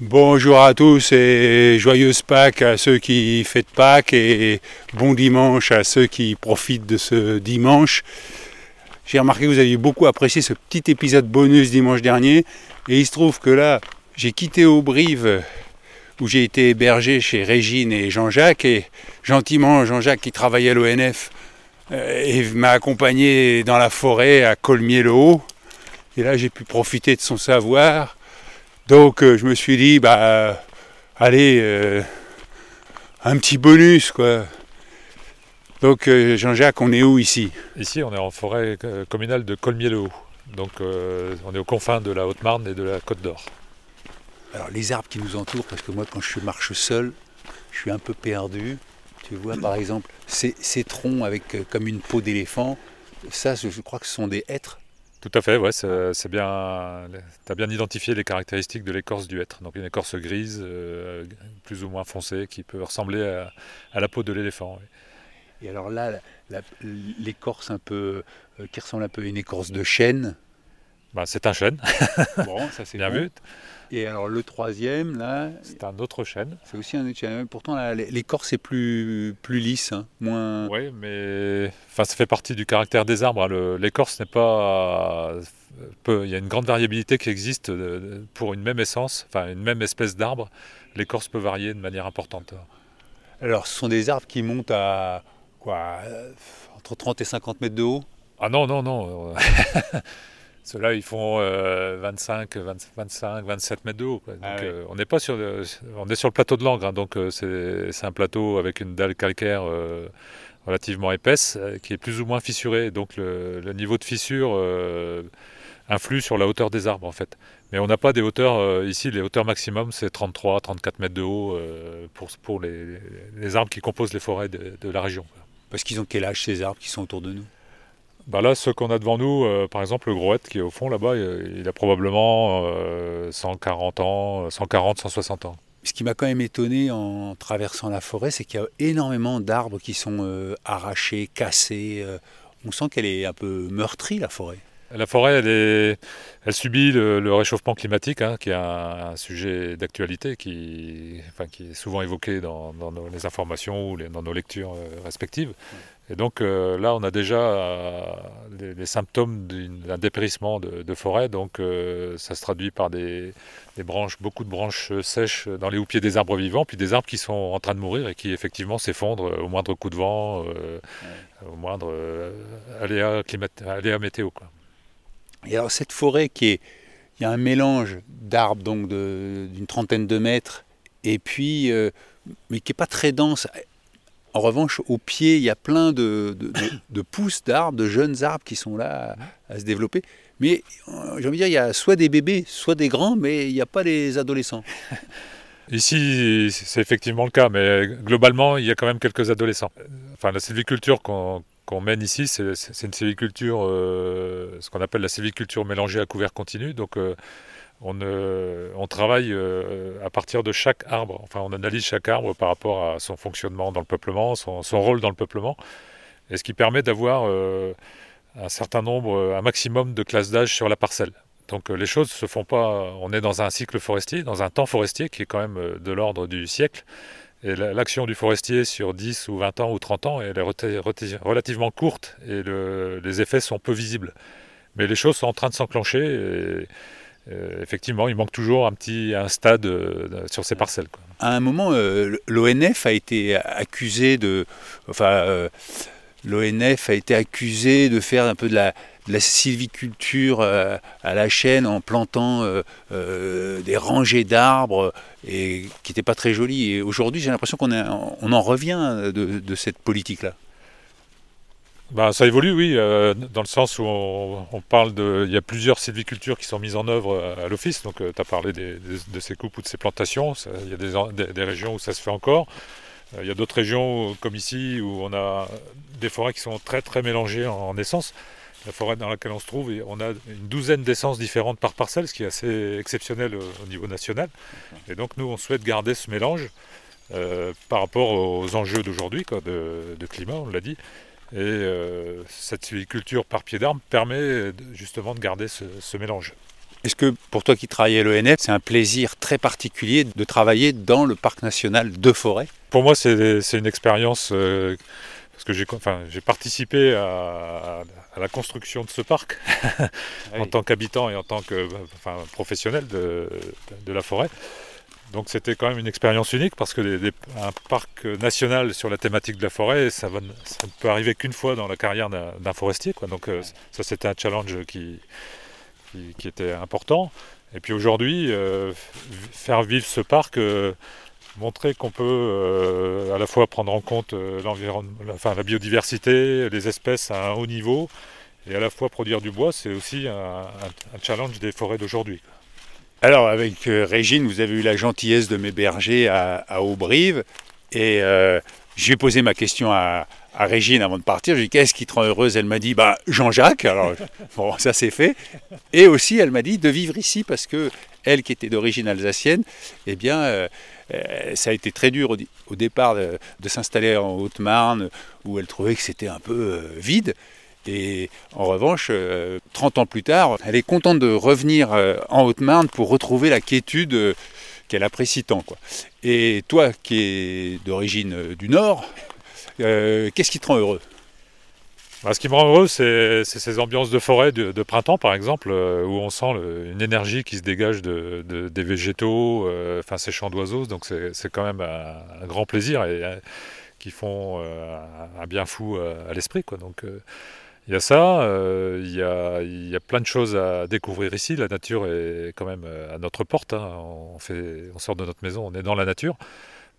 Bonjour à tous et joyeuse Pâques à ceux qui fêtent Pâques et bon dimanche à ceux qui profitent de ce dimanche. J'ai remarqué que vous aviez beaucoup apprécié ce petit épisode bonus dimanche dernier et il se trouve que là j'ai quitté Aubrive où j'ai été hébergé chez Régine et Jean-Jacques et gentiment Jean-Jacques qui travaillait à l'ONF euh, m'a accompagné dans la forêt à Colmier-le-Haut et là j'ai pu profiter de son savoir donc euh, je me suis dit, bah, euh, allez, euh, un petit bonus, quoi. Donc Jean-Jacques, on est où ici? Ici, on est en forêt communale de Colmier-le-Haut. Donc on est aux confins de la Haute-Marne et de la Côte d'Or. Alors les arbres qui nous entourent, parce que moi quand je marche seul, je suis un peu perdu. Tu vois par exemple ces, ces troncs avec comme une peau d'éléphant, ça je crois que ce sont des hêtres. Tout à fait, ouais, c'est bien. Tu as bien identifié les caractéristiques de l'écorce du hêtre. Donc une écorce grise, euh, plus ou moins foncée, qui peut ressembler à, la peau de l'éléphant. Et alors là, l'écorce un peu, euh, qui ressemble un peu à une écorce de chêne. Bah, c'est un chêne. bon, ça c'est bien vu. Et alors le troisième, là. C'est un autre chêne. C'est aussi un autre chêne. Pourtant, l'écorce est plus, plus lisse, hein, moins. Oui, mais enfin, ça fait partie du caractère des arbres. Hein. L'écorce n'est pas. Il y a une grande variabilité qui existe euh, pour une même essence, enfin une même espèce d'arbre. L'écorce peut varier de manière importante. Alors, ce sont des arbres qui montent à quoi Entre 30 et 50 mètres de haut? Ah non, non, non. Ceux-là, ils font 25, 25, 27 mètres de haut. Ah euh, on n'est pas sur, on est sur le plateau de Langres, hein, donc euh, c'est un plateau avec une dalle calcaire euh, relativement épaisse qui est plus ou moins fissurée. Donc le, niveau de fissure influe sur la hauteur des arbres en fait. Mais on n'a pas des hauteurs ici. Les hauteurs maximum c'est 33, 34 mètres de haut pour, pour les, arbres qui composent les forêts de, de la région. Parce qu'ils ont quel âge ces arbres qui sont autour de nous? Bah là, ce qu'on a devant nous, euh, par exemple, le Groette qui est au fond là-bas, il a probablement 140 euh, ans, 140, 160 ans. Ce qui m'a quand même étonné en traversant la forêt, c'est qu'il y a énormément d'arbres qui sont euh, arrachés, cassés. on sent qu'elle est un peu meurtrie, la forêt. La forêt, elle, elle subit le, réchauffement climatique, hein, qui est un, sujet d'actualité qui, enfin, qui est souvent évoqué dans, les informations ou dans nos lectures respectives. Et donc euh, là, on a déjà euh, les, symptômes d'un dépérissement de, forêt. Donc euh, ça se traduit par des, branches, beaucoup de branches sèches dans les houppiers des arbres vivants, puis des arbres qui sont en train de mourir et qui effectivement s'effondrent au moindre coup de vent, au moindre aléa, aléa météo. Quoi. Et alors cette forêt qui est, il y a un mélange d'arbres donc d'une trentaine de mètres et puis mais qui n'est pas très dense. En revanche, au pied, il y a plein de, pousses d'arbres, de jeunes arbres qui sont là à, se développer. Mais euh, j'ai envie de dire, il y a soit des bébés, soit des grands, mais il n'y a pas des adolescents. Ici, c'est effectivement le cas, mais globalement, il y a quand même quelques adolescents. Enfin, la sylviculture qu'on mène ici, c'est une sylviculture, euh, ce qu'on appelle la sylviculture mélangée à couvert continu. Donc, euh, on, travaille euh, à partir de chaque arbre, enfin on analyse chaque arbre par rapport à son fonctionnement dans le peuplement, son, rôle dans le peuplement, et ce qui permet d'avoir euh, un certain nombre, un maximum de classes d'âge sur la parcelle. Donc euh, les choses se font pas, on est dans un cycle forestier, dans un temps forestier qui est quand même de l'ordre du siècle, et l'action du forestier sur 10 ou 20 ans ou 30 ans, elle est relativement courte et les effets sont peu visibles. Mais les choses sont en train de s'enclencher. Euh, effectivement, il manque toujours un petit un stade euh, sur ces parcelles. À un moment, euh, l'ONF a été accusé de, enfin, l'ONF a été accusé de faire un peu de la, sylviculture à la chaîne en plantant des rangées d'arbres et qui n'étaient pas très jolies. Et aujourd'hui, j'ai l'impression qu'on on en revient de cette politique-là. Bah, ça évolue, oui, euh, dans le sens où on, parle de. Il y a plusieurs sylvicultures qui sont mises en œuvre euh, à, l'office. Donc, euh, tu as parlé de ces coupes ou de ces plantations. il y a des, régions où ça se fait encore. il y a d'autres régions, comme ici, où on a des forêts qui sont très, très mélangées en, essence. La forêt dans laquelle on se trouve, on a une douzaine d'essences différentes par parcelle, ce qui est assez exceptionnel au niveau national. Et donc, nous, on souhaite garder ce mélange par rapport aux enjeux d'aujourd'hui, de, de climat, on l'a dit. Et euh, cette sylviculture par pied d'arbre permet justement de garder ce, mélange. Est-ce que pour toi qui travailles à l'ENF, c'est un plaisir très particulier de travailler dans le parc national de forêt? Pour moi, c'est une expérience euh, parce que j'ai enfin, participé à, la construction de ce parc ah en tant qu'habitant et en tant que enfin, professionnel de, de, la forêt. Donc c'était quand même une expérience unique parce que un parc national sur la thématique de la forêt, ça, ne peut arriver qu'une fois dans la carrière d'un forestier. Donc euh, ça c'était un challenge qui, était important. Et puis aujourd'hui, euh, faire vivre ce parc, euh, montrer qu'on peut à la fois prendre en compte la biodiversité, les espèces à un haut niveau, et à la fois produire du bois, c'est aussi un, challenge des forêts d'aujourd'hui. Alors avec Régine, vous avez eu la gentillesse de m'héberger à, à Aubrive, et j'ai posé ma question à, Régine avant de partir. Je lui ai dit Qu'est-ce qui te rend heureuse? Elle m'a dit bah, Jean-Jacques. Alors, bon, ça c'est fait. Et aussi, elle m'a dit de vivre ici parce que elle, qui était d'origine alsacienne, eh bien, euh, euh, ça a été très dur au, départ de, s'installer en Haute-Marne où elle trouvait que c'était un peu euh, vide. Et en revanche, 30 ans plus tard, elle est contente de revenir en Haute-Marne pour retrouver la quiétude qu'elle apprécie tant. Et toi, qui es d'origine du Nord, euh, qu'est-ce qui te rend heureux? Bah, ce qui me rend heureux, c'est ces ambiances de forêt de, printemps, par exemple, euh, où on sent une énergie qui se dégage de, des végétaux, euh, enfin ces chants d'oiseaux. Donc c'est quand même un, grand plaisir et qui font un bien fou à, l'esprit. Donc il y a ça, il y a, plein de choses à découvrir ici. La nature est quand même à notre porte. Hein. On, sort de notre maison, on est dans la nature.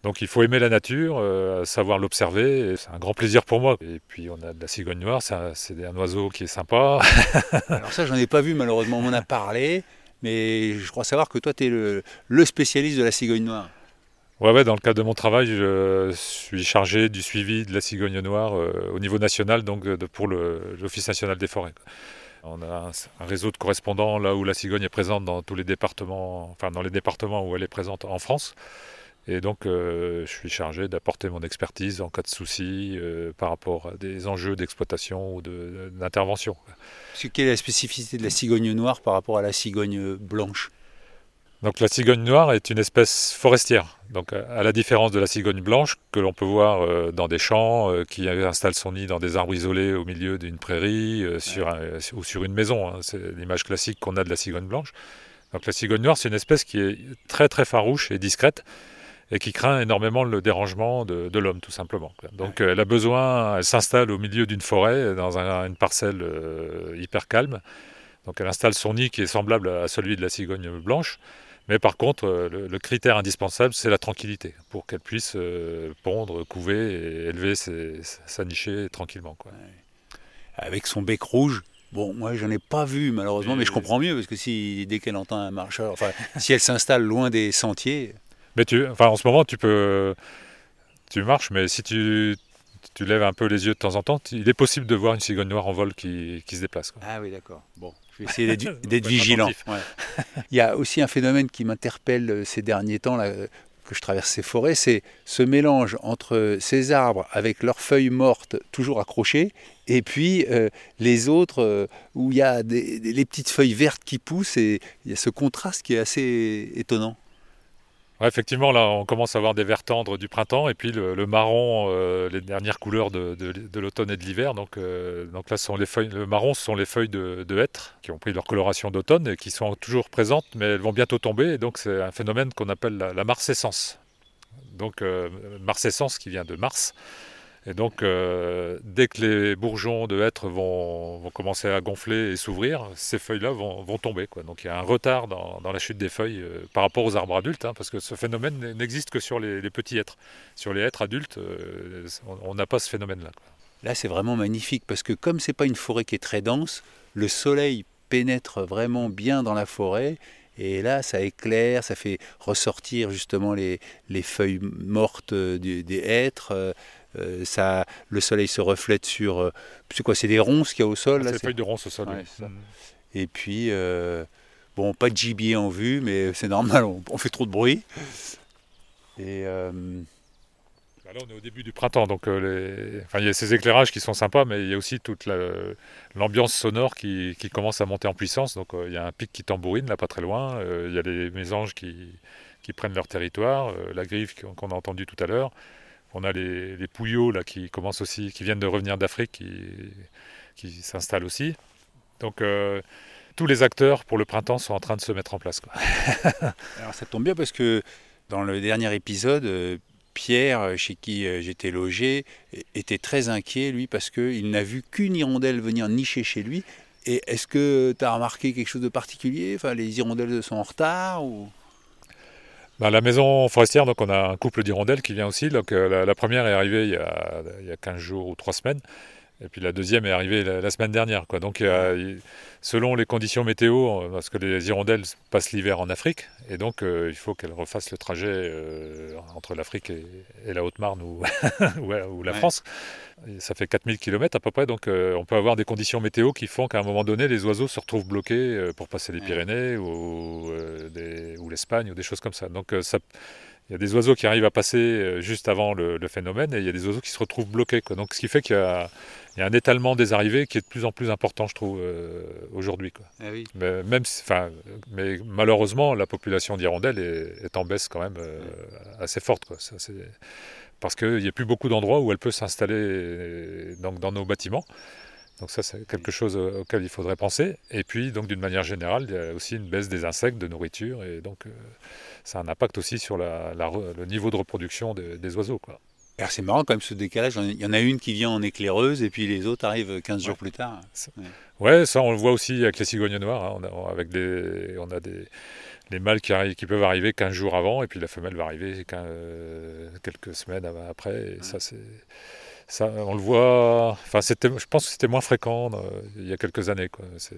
Donc il faut aimer la nature, euh, savoir l'observer, c'est un grand plaisir pour moi. Et puis on a de la cigogne noire, c'est un, oiseau qui est sympa. Alors ça j'en ai pas vu malheureusement, on m'en a parlé, mais je crois savoir que toi tu es le, spécialiste de la cigogne noire. Ouais, ouais, dans le cadre de mon travail, je suis chargé du suivi de la cigogne noire euh, au niveau national, donc pour l'Office national des forêts. On a un, réseau de correspondants là où la cigogne est présente dans tous les départements, enfin dans les départements où elle est présente en France. Et donc, euh, je suis chargé d'apporter mon expertise en cas de souci euh, par rapport à des enjeux d'exploitation ou d'intervention. Quelle est la spécificité de la cigogne noire par rapport à la cigogne blanche? Donc la cigogne noire est une espèce forestière. Donc à la différence de la cigogne blanche que l'on peut voir euh, dans des champs, qui installe son nid dans des arbres isolés au milieu d'une prairie sur ou sur une maison. Hein. C'est l'image classique qu'on a de la cigogne blanche. Donc la cigogne noire, c'est une espèce qui est très très farouche et discrète et qui craint énormément le dérangement de, l'homme, tout simplement. Donc elle a besoin, elle s'installe au milieu d'une forêt, dans une parcelle euh, hyper calme. Donc elle installe son nid qui est semblable à celui de la cigogne blanche. Mais par contre, euh, le, critère indispensable, c'est la tranquillité, pour qu'elle puisse euh, pondre, couver et élever sa nichée tranquillement. Quoi. Avec son bec rouge, Bon, moi, je n'en ai pas vu malheureusement, mais je comprends mieux parce que si dès qu'elle entend un marcheur, enfin, si elle s'installe loin des sentiers, mais tu, enfin, en ce moment, tu peux, tu marches, mais si tu, tu lèves un peu les yeux de temps en temps, il est possible de voir une cigogne noire en vol qui, qui se déplace. Ah oui, d'accord. Bon, je vais essayer d'être vigilant. Il y a aussi un phénomène qui m'interpelle euh, ces derniers temps, là, que je traverse ces forêts, c'est ce mélange entre ces arbres avec leurs feuilles mortes toujours accrochées et puis euh, les autres euh, où il y a des, les petites feuilles vertes qui poussent et il y a ce contraste qui est assez étonnant effectivement, là, on commence à avoir des verts tendres du printemps et puis le, marron, euh, les dernières couleurs de, l'automne et de l'hiver. Donc, euh, donc là, les feuilles, le marron, ce sont les feuilles de, hêtre qui ont pris leur coloration d'automne et qui sont toujours présentes, mais elles vont bientôt tomber. Et donc, c'est un phénomène qu'on appelle la, la. Donc, euh, qui vient de Mars. Et donc, euh, dès que les bourgeons de hêtre vont, commencer à gonfler et s'ouvrir, ces feuilles-là vont, tomber. Donc, il y a un retard dans, la chute des feuilles euh, par rapport aux arbres adultes, hein, parce que ce phénomène n'existe que sur les, petits hêtres. Sur les hêtres adultes, euh, on n'a pas ce phénomène-là. Là, c'est vraiment magnifique, parce que comme c'est pas une forêt qui est très dense, le soleil pénètre vraiment bien dans la forêt et là, ça éclaire, ça fait ressortir justement les feuilles mortes des hêtres. Euh, ça, le soleil se reflète sur. Euh, c'est quoi C'est des ronces qu'il y a au sol C'est des feuilles de ronces au sol. Et puis, euh, bon, pas de gibier en vue, mais c'est normal, on, fait trop de bruit. Et Bah là, on est au début du printemps, donc les... enfin, il y a ces éclairages qui sont sympas, mais il y a aussi toute l'ambiance sonore qui... qui, commence à monter en puissance. Donc il y a un pic qui tambourine là, pas très loin. il y a les mésanges qui, qui prennent leur territoire, la grive qu'on a entendu tout à l'heure. On a les, les pouillots là qui commencent aussi, qui viennent de revenir d'Afrique, qui, s'installent aussi. Donc tous les acteurs pour le printemps sont en train de se mettre en place. Alors ça tombe bien parce que dans le dernier épisode, euh, Pierre, euh, chez qui euh, j'étais logé, était très inquiet, lui, parce qu'il n'a vu qu'une hirondelle venir nicher chez lui. Et est-ce que tu as remarqué quelque chose de particulier? Enfin, Les hirondelles sont en retard ou... Bah, la maison forestière, donc on a un couple d'hirondelles qui vient aussi. Donc, la, première est arrivée il y, a, il y a 15 jours ou 3 semaines. Et puis la deuxième est arrivée la, semaine dernière. Quoi. Donc selon les conditions météo, euh, parce que les hirondelles passent l'hiver en Afrique, et donc euh, il faut qu'elles refassent le trajet euh, entre l'Afrique et, la Haute-Marne ou, ou, la France. ça fait 4000 km à peu près, donc on peut avoir des conditions météo qui font qu'à un moment donné, les oiseaux se retrouvent bloqués pour passer les Pyrénées ou, ou l'Espagne ou des choses comme ça. Donc ça il y a des oiseaux qui arrivent à passer euh, juste avant le, phénomène et il y a des oiseaux qui se retrouvent bloqués. Donc, ce qui fait qu'il y, a un étalement des arrivées qui est de plus en plus important, je trouve, euh, aujourd'hui. Ah mais, même, mais malheureusement, la population d'hirondelles est, en baisse quand même euh, assez forte. Quoi. Ça, parce qu'il n'y a plus beaucoup d'endroits où elle peut s'installer dans nos bâtiments. Donc ça, c'est quelque chose auquel il faudrait penser. Et puis, donc d'une manière générale, il y a aussi une baisse des insectes, de nourriture, et donc ça a un impact aussi sur le niveau de reproduction des, oiseaux. Quoi. Alors c'est marrant quand même ce décalage, il y en a une qui vient en éclaireuse et puis les autres arrivent 15 jours plus tard. Ouais. ça on le voit aussi avec les cigognes noires, hein. on a, avec des, on a des, les mâles qui, qui, peuvent arriver 15 jours avant et puis la femelle va arriver quelques semaines après. Et ça c'est... Ça, on le voit. Enfin, c'était, je pense que c'était moins fréquent euh, il y a quelques années. Quoi. C'est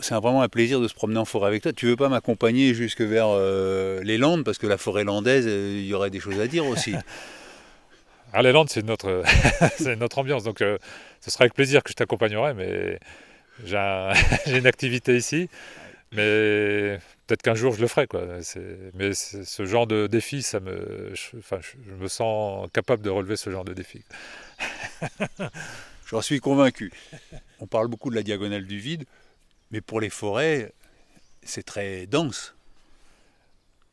c'est vraiment un plaisir de se promener en forêt avec toi. Tu veux pas m'accompagner jusque vers euh, les Landes? Parce que la forêt landaise, euh, il y aurait des choses à dire aussi. ah, les Landes, c'est notre, c'est notre ambiance, donc ce sera avec plaisir que je t'accompagnerai, mais j'ai, une activité ici, mais peut-être qu'un jour je le ferai, quoi. mais ce genre de défi, ça me, je, enfin, je me sens capable de relever ce genre de défi. J'en suis convaincu. On parle beaucoup de la diagonale du vide. Mais pour les forêts, c'est très dense.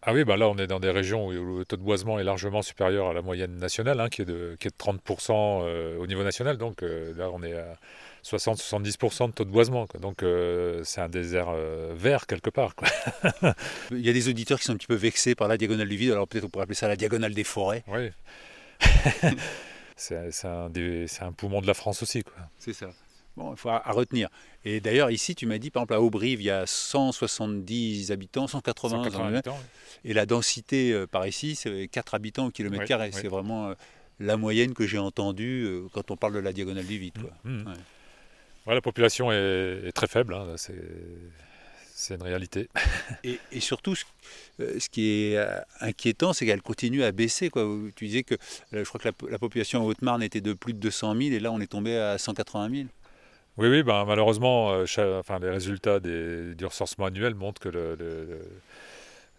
Ah oui, bah là on est dans des régions où le taux de boisement est largement supérieur à la moyenne nationale, hein, qui, est de, qui, est de, 30% euh, au niveau national. Donc euh, là on est à 60-70% de taux de boisement. Donc euh, c'est un désert vert quelque part. Quoi. Il y a des auditeurs qui sont un petit peu vexés par la diagonale du vide, alors peut-être on pourrait appeler ça la diagonale des forêts. Oui. c'est un, un, poumon de la France aussi. C'est ça. Bon, il faut à, retenir. Et d'ailleurs, ici, tu m'as dit, par exemple, à Aubrive, il y a 170 habitants, 180, habitants. Et la densité euh, par ici, c'est 4 habitants au kilomètre carré. C'est vraiment euh, la moyenne que j'ai entendue euh, quand on parle de la diagonale du vide. Mmh, mmh. la population est, très faible, hein, c'est une réalité. et, surtout, ce, qui est inquiétant, c'est qu'elle continue à baisser. Quoi. Tu disais que je crois que la, la population en Haute-Marne était de plus de 200 000 et là, on est tombé à 180 000. Oui, oui, ben, malheureusement, euh, enfin, les résultats des, du recensement annuel montrent que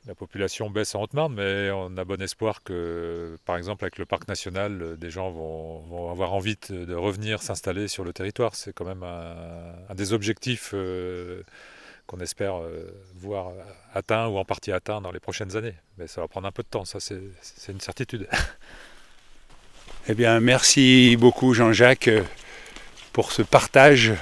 la population baisse en Haute-Marne, mais on a bon espoir que, par exemple, avec le parc national, euh, des gens vont, avoir envie de, revenir s'installer sur le territoire. C'est quand même un, des objectifs euh, qu'on espère voir atteint ou en partie atteint dans les prochaines années. Mais ça va prendre un peu de temps, ça c'est une certitude. Eh bien, merci beaucoup Jean-Jacques pour ce partage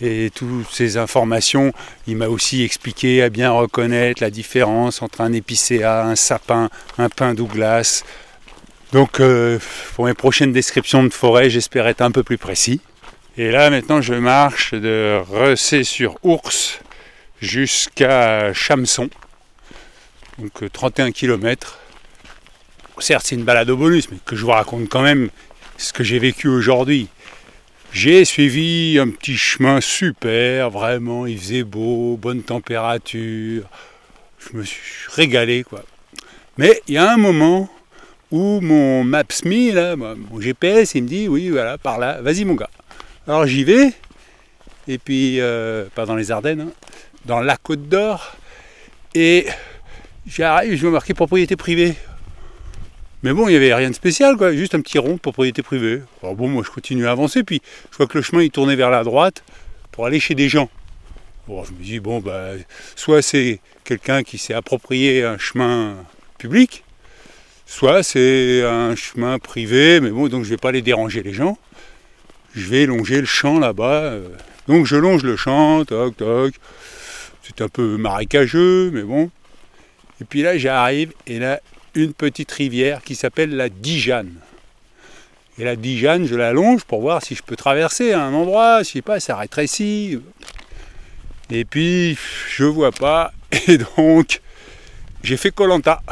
et toutes ces informations. Il m'a aussi expliqué à bien reconnaître la différence entre un épicéa, un sapin, un pin Douglas. Donc euh, pour mes prochaines descriptions de forêt, j'espère être un peu plus précis. Et là maintenant je marche de Recé sur Ours jusqu'à Chamson. Donc 31 euh, km. Certes c'est une balade au bonus, mais que je vous raconte quand même ce que j'ai vécu aujourd'hui. J'ai suivi un petit chemin super, vraiment, il faisait beau, bonne température. Je me suis régalé, quoi. Mais il y a un moment où mon Maps.me, là, mon GPS, il me dit, oui, voilà, par là, vas-y mon gars. Alors j'y vais, et puis, euh, pas dans les Ardennes, hein, dans la Côte d'Or, et j'arrive, je me marquer propriété privée. Mais bon, il n'y avait rien de spécial, quoi, juste un petit rond, propriété privée. Alors bon, moi je continue à avancer, puis je vois que le chemin il tournait vers la droite pour aller chez des gens. Bon, je me dis, bon, bah, soit c'est quelqu'un qui s'est approprié un chemin public, soit c'est un chemin privé, mais bon, donc je ne vais pas aller déranger les gens. Je vais longer le champ là-bas. euh. Donc je longe le champ, toc, toc. C'est un peu marécageux, mais bon. Et puis là, j'arrive, et là, une petite rivière qui s'appelle la Dijane. Et la Dijane, je la longe pour voir si je peux traverser un endroit, je sais pas, ça ici. Et puis, je vois pas, et donc, j'ai fait Colanta.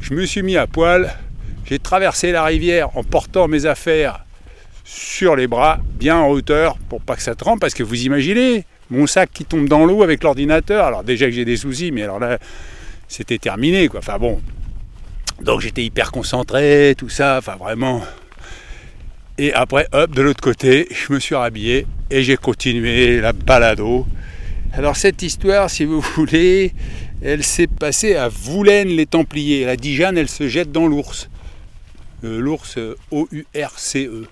Je me suis mis à poil, j'ai traversé la rivière en portant mes affaires sur les bras, bien en hauteur, pour pas que ça trempe, parce que vous imaginez, mon sac qui tombe dans l'eau avec l'ordinateur, alors déjà que j'ai des soucis, mais alors là, c'était terminé, quoi. Enfin bon. Donc j'étais hyper concentré, tout ça, enfin vraiment. Et après, hop, de l'autre côté, je me suis rhabillé et j'ai continué la balado. Alors cette histoire, si vous voulez, elle s'est passée à Voulaine les Templiers. La Dijane, elle se jette dans l'ours. Euh, l'ours euh, O-U-R-C-E.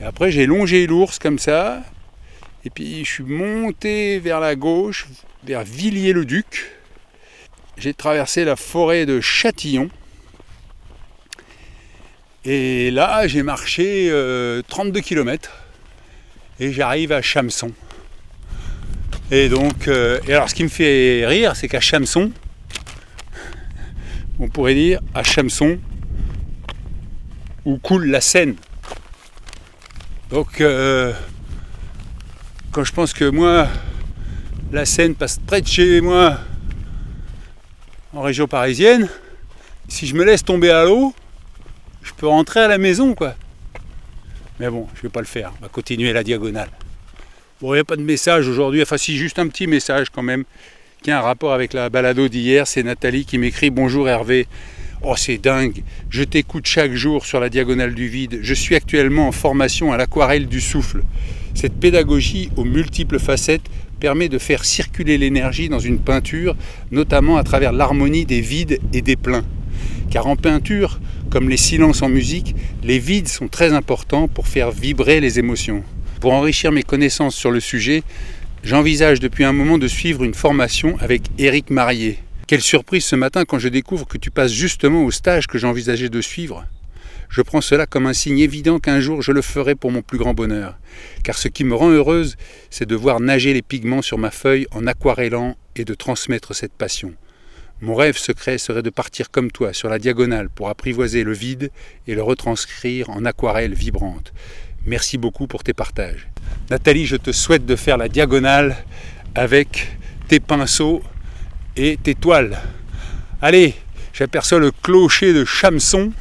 Et après, j'ai longé l'ours comme ça. Et puis, je suis monté vers la gauche, vers Villiers-le-Duc. J'ai traversé la forêt de Châtillon. Et là, j'ai marché euh, 32 km. Et j'arrive à Chamson. Et donc, euh, ce qui me fait rire, c'est qu'à Chamson, on pourrait dire à Chamson, où coule la Seine. Donc, euh, quand je pense que moi, la Seine passe près de chez moi, en région parisienne, si je me laisse tomber à l'eau, je peux rentrer à la maison, quoi. Mais bon, je vais pas le faire. On va continuer la diagonale. Bon, il n'y a pas de message aujourd'hui. Enfin, si, juste un petit message quand même, qui a un rapport avec la balado d'hier. C'est Nathalie qui m'écrit Bonjour Hervé. Oh, c'est dingue. Je t'écoute chaque jour sur la diagonale du vide. Je suis actuellement en formation à l'aquarelle du souffle. Cette pédagogie aux multiples facettes permet de faire circuler l'énergie dans une peinture, notamment à travers l'harmonie des vides et des pleins. Car en peinture, comme les silences en musique, les vides sont très importants pour faire vibrer les émotions. Pour enrichir mes connaissances sur le sujet, j'envisage depuis un moment de suivre une formation avec Éric Marié. Quelle surprise ce matin quand je découvre que tu passes justement au stage que j'envisageais de suivre. Je prends cela comme un signe évident qu'un jour je le ferai pour mon plus grand bonheur. Car ce qui me rend heureuse, c'est de voir nager les pigments sur ma feuille en aquarellant et de transmettre cette passion. Mon rêve secret serait de partir comme toi sur la diagonale pour apprivoiser le vide et le retranscrire en aquarelle vibrante. Merci beaucoup pour tes partages. Nathalie, je te souhaite de faire la diagonale avec tes pinceaux et tes toiles. Allez, j'aperçois le clocher de Chamson.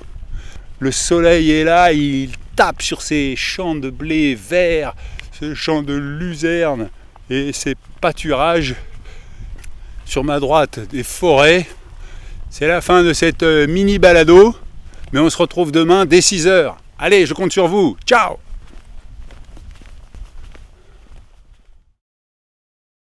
Le soleil est là, il tape sur ces champs de blé vert, ces champs de luzerne et ces pâturages. Sur ma droite, des forêts. C'est la fin de cette mini balado, mais on se retrouve demain dès 6h. Allez, je compte sur vous. Ciao